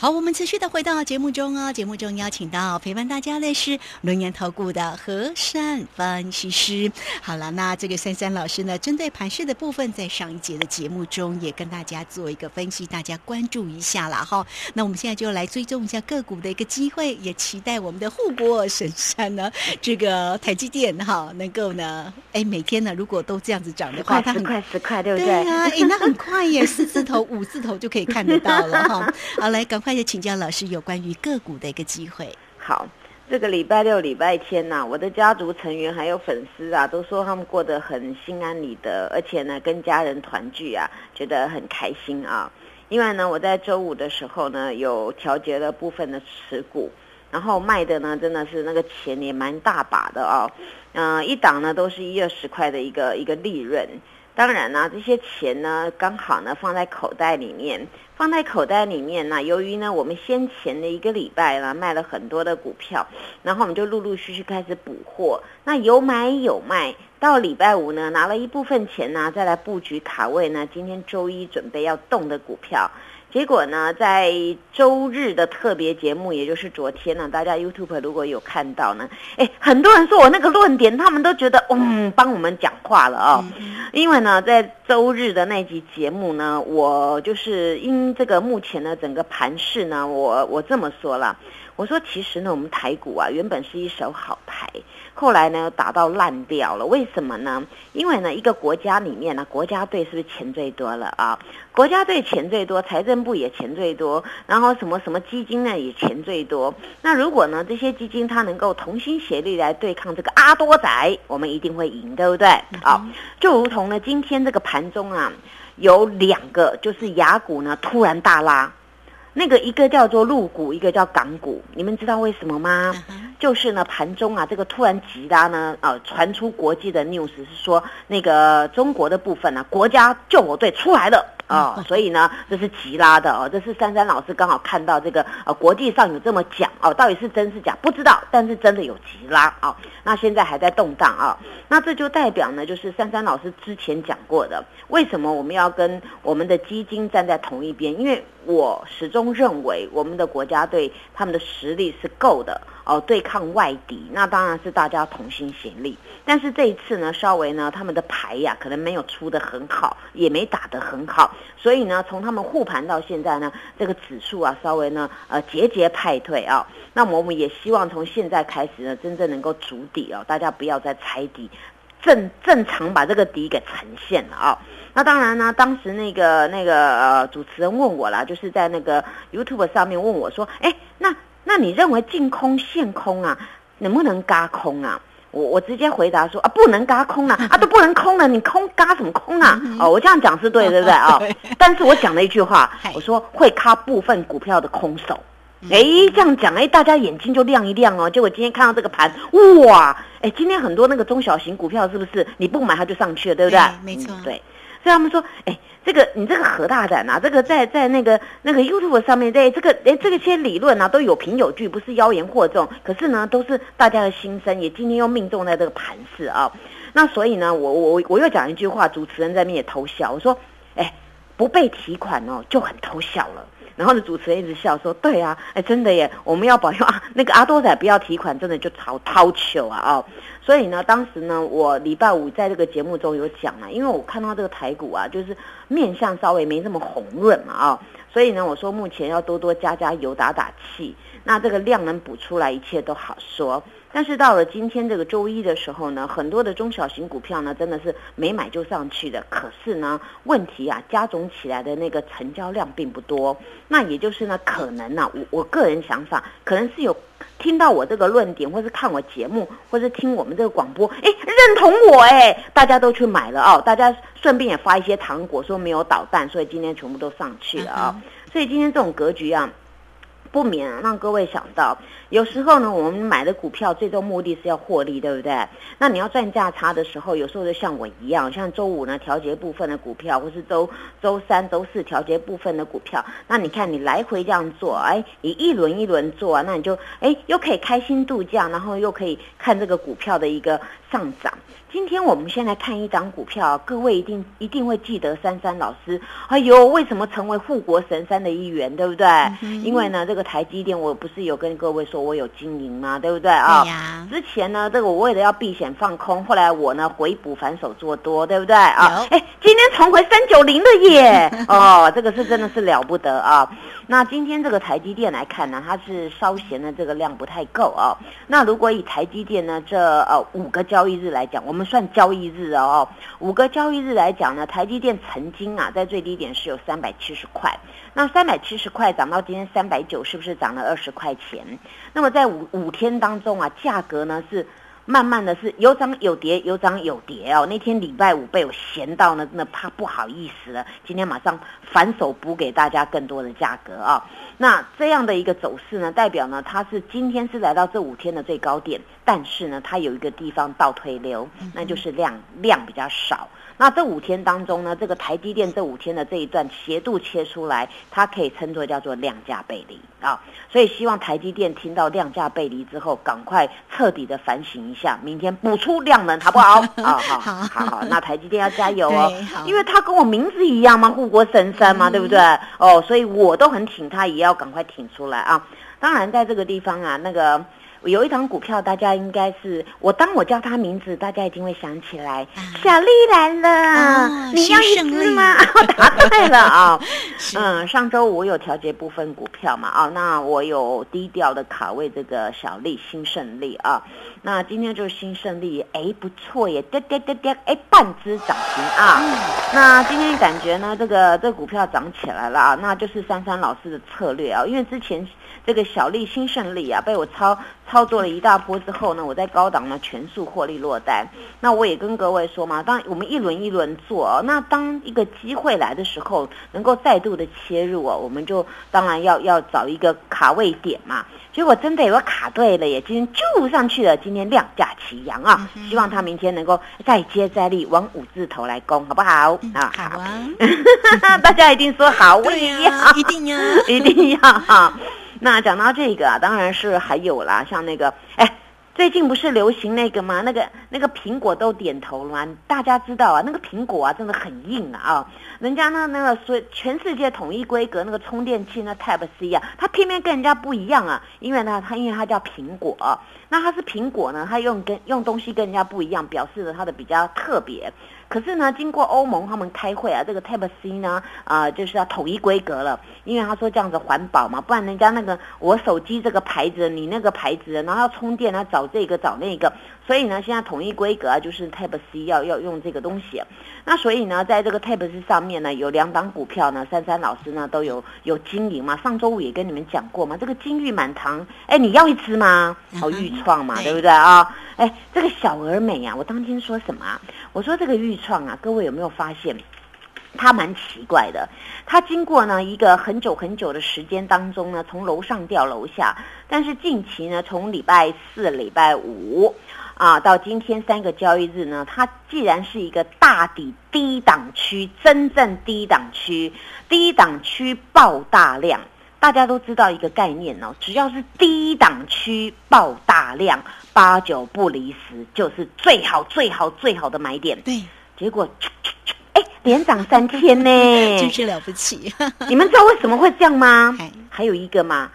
好，我们持续的回到节目中哦。节目中邀请到陪伴大家的是轮研投顾的和善分析师。好了，那这个珊珊老师呢，针对盘市的部分，在上一节的节目中也跟大家做一个分析，大家关注一下了哈。那我们现在就来追踪一下个股的一个机会，也期待我们的护国神山呢，这个台积电哈，能够呢，哎，每天呢，如果都这样子涨的话，它很快十块，对不对？对啊，哎，那很快耶，四字头、五字头就可以看得到了哈。好，来，赶快。那也请教老师有关于个股的一个机会。好，这个礼拜六、礼拜天呐，我的家族成员还有粉丝啊，都说他们过得很心安理得，而且呢，跟家人团聚啊，觉得很开心啊。另外呢，我在周五的时候呢，有调节了部分的持股，然后卖的呢，真的是那个钱也蛮大把的啊。嗯，一档呢都是一二十块的一个一个利润。当然呢，这些钱呢，刚好呢放在口袋里面。放在口袋里面呢。由于呢，我们先前的一个礼拜呢卖了很多的股票，然后我们就陆陆续续开始补货。那有买有卖，到礼拜五呢拿了一部分钱呢，再来布局卡位呢。今天周一准备要动的股票。结果呢，在周日的特别节目，也就是昨天呢，大家 YouTube 如果有看到呢，哎，很多人说我那个论点，他们都觉得，嗯，帮我们讲话了哦。因为呢，在周日的那集节目呢，我就是因这个目前的整个盘势呢，我我这么说了，我说其实呢，我们台股啊，原本是一手好牌。后来呢，打到烂掉了，为什么呢？因为呢，一个国家里面呢，国家队是不是钱最多了啊？国家队钱最多，财政部也钱最多，然后什么什么基金呢也钱最多。那如果呢，这些基金它能够同心协力来对抗这个阿多仔，我们一定会赢，对不对？啊，就如同呢，今天这个盘中啊，有两个就是雅股呢突然大拉。那个一个叫做陆股，一个叫港股，你们知道为什么吗？就是呢，盘中啊，这个突然急拉呢，啊，传出国际的 news 是说，那个中国的部分呢，国家救火队出来了。哦，所以呢，这是急拉的哦，这是珊珊老师刚好看到这个呃，国际上有这么讲哦，到底是真是假不知道，但是真的有急拉哦。那现在还在动荡啊，那这就代表呢，就是珊珊老师之前讲过的，为什么我们要跟我们的基金站在同一边？因为我始终认为我们的国家队他们的实力是够的。哦，对抗外敌，那当然是大家同心协力。但是这一次呢，稍微呢，他们的牌呀，可能没有出的很好，也没打得很好，所以呢，从他们护盘到现在呢，这个指数啊，稍微呢，呃，节节败退啊。那么我们也希望从现在开始呢，真正能够筑底哦，大家不要再猜底，正正常把这个底给呈现了啊。那当然呢，当时那个那个呃主持人问我了，就是在那个 YouTube 上面问我说，哎，那。那你认为净空现空啊，能不能嘎空啊？我我直接回答说啊，不能嘎空啊，啊都不能空了，你空嘎什么空啊？哦，我这样讲是对，对不对 啊？但是我讲了一句话，我说会卡部分股票的空手，哎，这样讲哎，大家眼睛就亮一亮哦。结果今天看到这个盘，哇，哎，今天很多那个中小型股票是不是你不买它就上去了，对不对？没错，对。所以他们说，哎，这个你这个何大胆啊！这个在在那个那个 YouTube 上面，在这个哎这个些理论啊都有凭有据，不是妖言惑众。可是呢，都是大家的心声，也今天又命中在这个盘势啊。那所以呢，我我我又讲一句话，主持人在面也偷笑，我说，哎，不被提款哦，就很偷笑了。然后呢，主持人一直笑说：“对啊，哎，真的耶，我们要保佑啊，那个阿多仔不要提款，真的就掏掏球啊哦。所以呢，当时呢，我礼拜五在这个节目中有讲了，因为我看到这个排骨啊，就是面相稍微没这么红润嘛啊，所以呢，我说目前要多多加加油打打气，那这个量能补出来，一切都好说。”但是到了今天这个周一的时候呢，很多的中小型股票呢，真的是没买就上去的。可是呢，问题啊，加总起来的那个成交量并不多。那也就是呢，可能呢，我我个人想法，可能是有听到我这个论点，或是看我节目，或是听我们这个广播，哎，认同我哎，大家都去买了哦。大家顺便也发一些糖果，说没有导弹，所以今天全部都上去了啊。所以今天这种格局啊。不免让各位想到，有时候呢，我们买的股票最终目的是要获利，对不对？那你要赚价差的时候，有时候就像我一样，像周五呢调节部分的股票，或是周周三、周四调节部分的股票，那你看你来回这样做，哎，你一轮一轮做，那你就哎又可以开心度假，然后又可以看这个股票的一个上涨。今天我们先来看一张股票，各位一定一定会记得珊珊老师。哎呦，为什么成为护国神山的一员，对不对？因为呢，这个台积电，我不是有跟各位说我有经营吗？对不对啊？之前呢，这个我为了要避险放空，后来我呢回补反手做多，对不对啊？哎，今天重回三九零了耶！哦，这个是真的是了不得啊。那今天这个台积电来看呢，它是稍嫌的这个量不太够啊。那如果以台积电呢这呃五个交易日来讲，我们算交易日哦，五个交易日来讲呢，台积电曾经啊在最低点是有三百七十块，那三百七十块涨到今天三百九，是不是涨了二十块钱？那么在五五天当中啊，价格呢是。慢慢的是有涨有跌，有涨有跌哦。那天礼拜五被我闲到呢，真的怕不好意思了。今天马上反手补给大家更多的价格啊。那这样的一个走势呢，代表呢它是今天是来到这五天的最高点，但是呢它有一个地方倒推流，那就是量量比较少。那这五天当中呢，这个台积电这五天的这一段斜度切出来，它可以称作叫做量价背离啊。所以希望台积电听到量价背离之后，赶快彻底的反省一下，明天补出量能好不好？啊，好，好，好，那台积电要加油哦，因为它跟我名字一样嘛，护国神山嘛，对不对？哦，所以我都很挺它，也要赶快挺出来啊。当然，在这个地方啊，那个。有一档股票，大家应该是我当我叫他名字，大家一定会想起来。小丽来了，你要一只吗？答对了 啊！嗯，上周我有调节部分股票嘛啊，那我有低调的卡位这个小丽新胜利啊。那今天就是新胜利，哎不错耶，跌跌跌跌，哎半只涨停啊。那今天感觉呢，这个这股票涨起来了啊，那就是珊珊老师的策略啊，因为之前。这个小利新胜利啊，被我操操作了一大波之后呢，我在高档呢全数获利落单。那我也跟各位说嘛，当我们一轮一轮做哦，那当一个机会来的时候，能够再度的切入啊，我们就当然要要找一个卡位点嘛。结果真的有个卡对了耶，今天就上去了，今天量价齐扬啊！希望他明天能够再接再厉，往五字头来攻，好不好？啊，好啊！大家一定说好，我也要，一定要，一定要哈。那讲到这个啊，当然是还有啦，像那个，哎，最近不是流行那个吗？那个那个苹果都点头了吗？大家知道啊，那个苹果啊，真的很硬啊，人家呢那个所全世界统一规格那个充电器那 Type C 啊，它偏偏跟人家不一样啊，因为呢它因为它叫苹果，那它是苹果呢，它用跟用东西跟人家不一样，表示了它的比较特别。可是呢，经过欧盟他们开会啊，这个 Type C 呢，啊，就是要统一规格了，因为他说这样子环保嘛，不然人家那个我手机这个牌子，你那个牌子，然后要充电啊，找这个找那个，所以呢，现在统一规格啊，就是 Type C 要要用这个东西。那所以呢，在这个 Type C 上面呢，有两档股票呢，珊珊老师呢都有有经营嘛，上周五也跟你们讲过嘛，这个金玉满堂，哎，你要一支吗？哦，玉创嘛，对不对啊？哎，这个小而美啊，我当天说什么？啊我说这个预创啊，各位有没有发现，它蛮奇怪的？它经过呢一个很久很久的时间当中呢，从楼上掉楼下，但是近期呢，从礼拜四、礼拜五啊到今天三个交易日呢，它既然是一个大底低档区，真正低档区，低档区爆大量，大家都知道一个概念哦，只要是低档区爆大量。八九不离十，就是最好最好最好的买点。对，结果，哎，连涨三天呢，真是了不起。你们知道为什么会这样吗？还有一个嘛。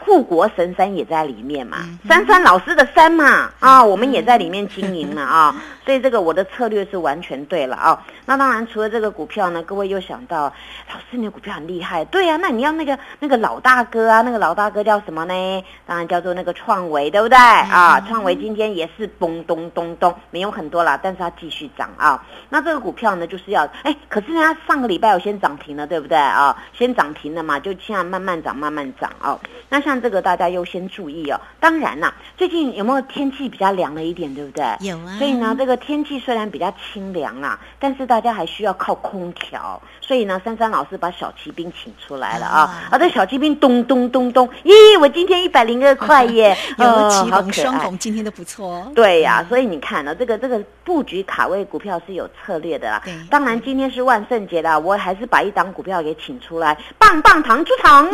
护国神山也在里面嘛，珊珊老师的山嘛，啊，我们也在里面经营嘛，啊，所以这个我的策略是完全对了啊。那当然，除了这个股票呢，各位又想到，老师你的股票很厉害，对呀，那你要那个那个老大哥啊，那个老大哥叫什么呢？当然叫做那个创维，对不对？啊，创维今天也是咚咚咚咚，没有很多啦，但是它继续涨啊。那这个股票呢，就是要，哎，可是它上个礼拜有先涨停了，对不对啊？先涨停了嘛，就现在慢慢涨，慢慢涨啊。那像。像这个大家优先注意哦。当然啦，最近有没有天气比较凉了一点，对不对？有啊。所以呢，这个天气虽然比较清凉啦，但是大家还需要靠空调。所以呢，珊珊老师把小骑兵请出来了啊！啊，这小骑兵咚咚咚咚，咦，我今天一百零二块耶！有骑红双红，今天都不错。对呀，所以你看呢，这个这个布局卡位股票是有策略的啦。当然今天是万圣节啦，我还是把一档股票给请出来，棒棒糖出场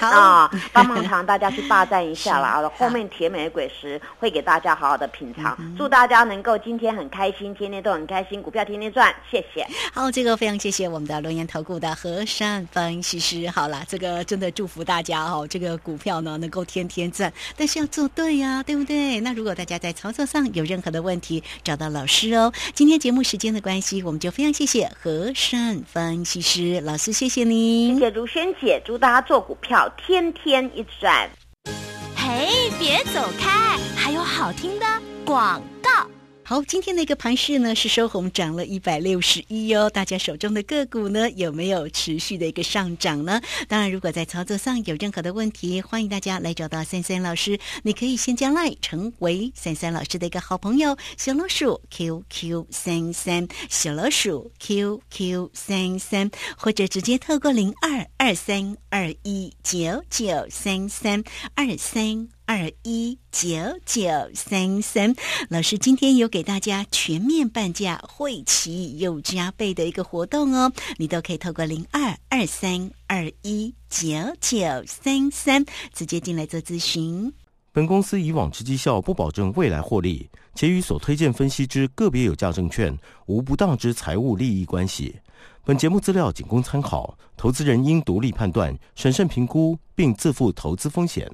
啊！棒棒糖。让大家去霸占一下啦。是后面甜美的果实会给大家好好的品尝。嗯祝大家能够今天很开心，天天都很开心，股票天天赚。谢谢。好，这个非常谢谢我们的龙岩投顾的和善分析师。好啦，这个真的祝福大家哦，这个股票呢能够天天赚，但是要做对呀、对不对？那如果大家在操作上有任何的问题，找到老师哦。今天节目时间的关系，我们就非常谢谢和善分析师老师，谢谢您。谢谢如萱姐，祝大家做股票天天一赚。嘿，别走开，还有好听的广告。好，今天的一个盘势呢是收红，涨了一百六十一哦。大家手中的个股呢有没有持续的一个上涨呢？当然，如果在操作上有任何的问题，欢迎大家来找到三三老师。你可以先加赖成为三三老师的一个好朋友，小老鼠 QQ 三三，小老鼠 QQ 三三，或者直接透过零二二三二一九九三三二三。二一九九三三，老师今天有给大家全面半价、会期又加倍的一个活动哦，你都可以透过零二二三二一九九三三直接进来做咨询。本公司以往之绩效不保证未来获利，且与所推荐分析之个别有价证券无不当之财务利益关系。本节目资料仅供参考，投资人应独立判断、审慎评估，并自负投资风险。